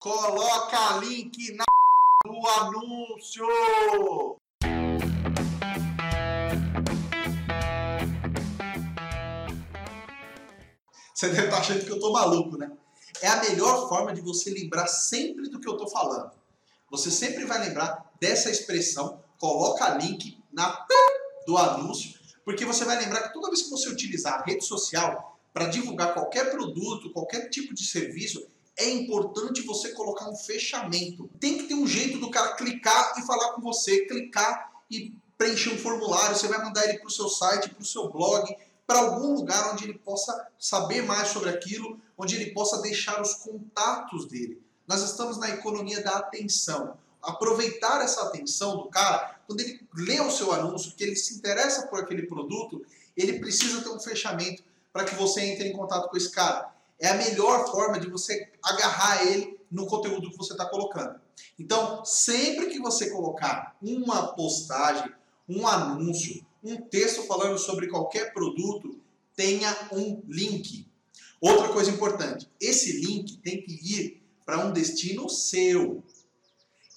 Coloca link na do anúncio. Você deve estar achando que eu tô maluco, né? É a melhor forma de você lembrar sempre do que eu tô falando. Você sempre vai lembrar dessa expressão, coloca link na do anúncio, porque você vai lembrar que toda vez que você utilizar a rede social para divulgar qualquer produto, qualquer tipo de serviço, é importante você colocar um fechamento. Tem que ter um jeito do cara clicar e falar com você, clicar e preencher um formulário, você vai mandar ele para o seu site, para o seu blog, para algum lugar onde ele possa saber mais sobre aquilo, onde ele possa deixar os contatos dele. Nós estamos na economia da atenção. Aproveitar essa atenção do cara, quando ele lê o seu anúncio, que ele se interessa por aquele produto, ele precisa ter um fechamento para que você entre em contato com esse cara é a melhor forma de você agarrar ele no conteúdo que você está colocando. Então, sempre que você colocar uma postagem, um anúncio, um texto falando sobre qualquer produto, tenha um link. Outra coisa importante, esse link tem que ir para um destino seu.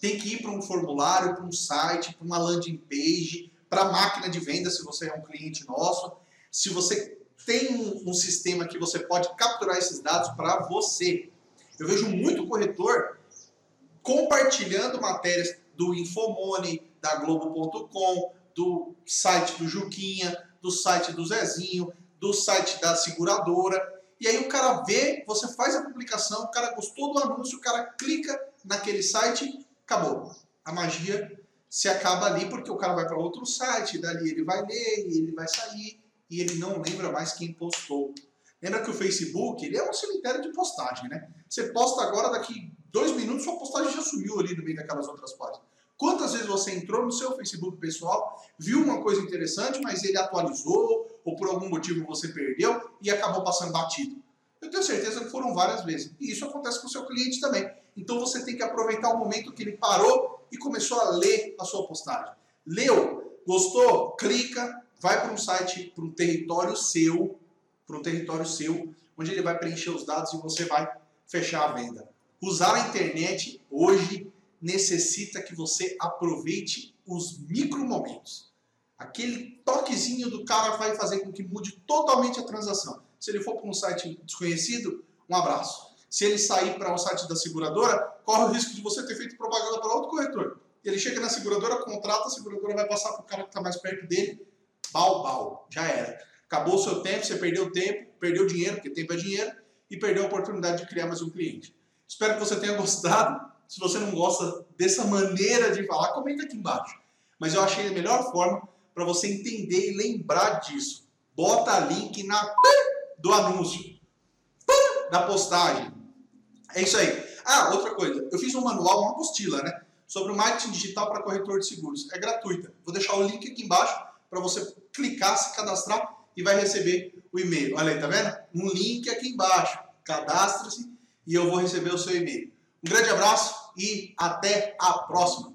Tem que ir para um formulário, para um site, para uma landing page, para a máquina de venda, se você é um cliente nosso. Se você tem um, um sistema que você pode capturar esses dados para você. Eu vejo muito corretor compartilhando matérias do Infomone, da Globo.com, do site do Juquinha, do site do Zezinho, do site da seguradora. E aí o cara vê, você faz a publicação, o cara gostou do anúncio, o cara clica naquele site, acabou. A magia se acaba ali porque o cara vai para outro site, dali ele vai ler, ele vai sair e ele não lembra mais quem postou. Lembra que o Facebook ele é um cemitério de postagem, né? Você posta agora, daqui dois minutos, sua postagem já sumiu ali no meio daquelas outras páginas. Quantas vezes você entrou no seu Facebook pessoal, viu uma coisa interessante, mas ele atualizou, ou por algum motivo você perdeu e acabou passando batido? Eu tenho certeza que foram várias vezes. E isso acontece com o seu cliente também. Então você tem que aproveitar o momento que ele parou e começou a ler a sua postagem. Leu? Gostou? Clica, vai para um site, para um território seu, para um território seu, onde ele vai preencher os dados e você vai fechar a venda. Usar a internet hoje necessita que você aproveite os micro momentos. Aquele toquezinho do cara vai fazer com que mude totalmente a transação. Se ele for para um site desconhecido, um abraço. Se ele sair para um site da seguradora, corre o risco de você ter feito propaganda para outro corretor. Ele chega na seguradora, contrata, a seguradora vai passar para o cara que está mais perto dele, Bal, bal, já era. Acabou o seu tempo, você perdeu tempo, perdeu dinheiro, porque tempo é dinheiro, e perdeu a oportunidade de criar mais um cliente. Espero que você tenha gostado. Se você não gosta dessa maneira de falar, comenta aqui embaixo. Mas eu achei a melhor forma para você entender e lembrar disso. Bota link na do anúncio, da postagem. É isso aí. Ah, outra coisa. Eu fiz um manual, uma apostila, né? Sobre o marketing digital para corretor de seguros. É gratuita. Vou deixar o link aqui embaixo para você clicar, se cadastrar e vai receber o e-mail. Olha aí, tá vendo? Um link aqui embaixo. Cadastre-se e eu vou receber o seu e-mail. Um grande abraço e até a próxima.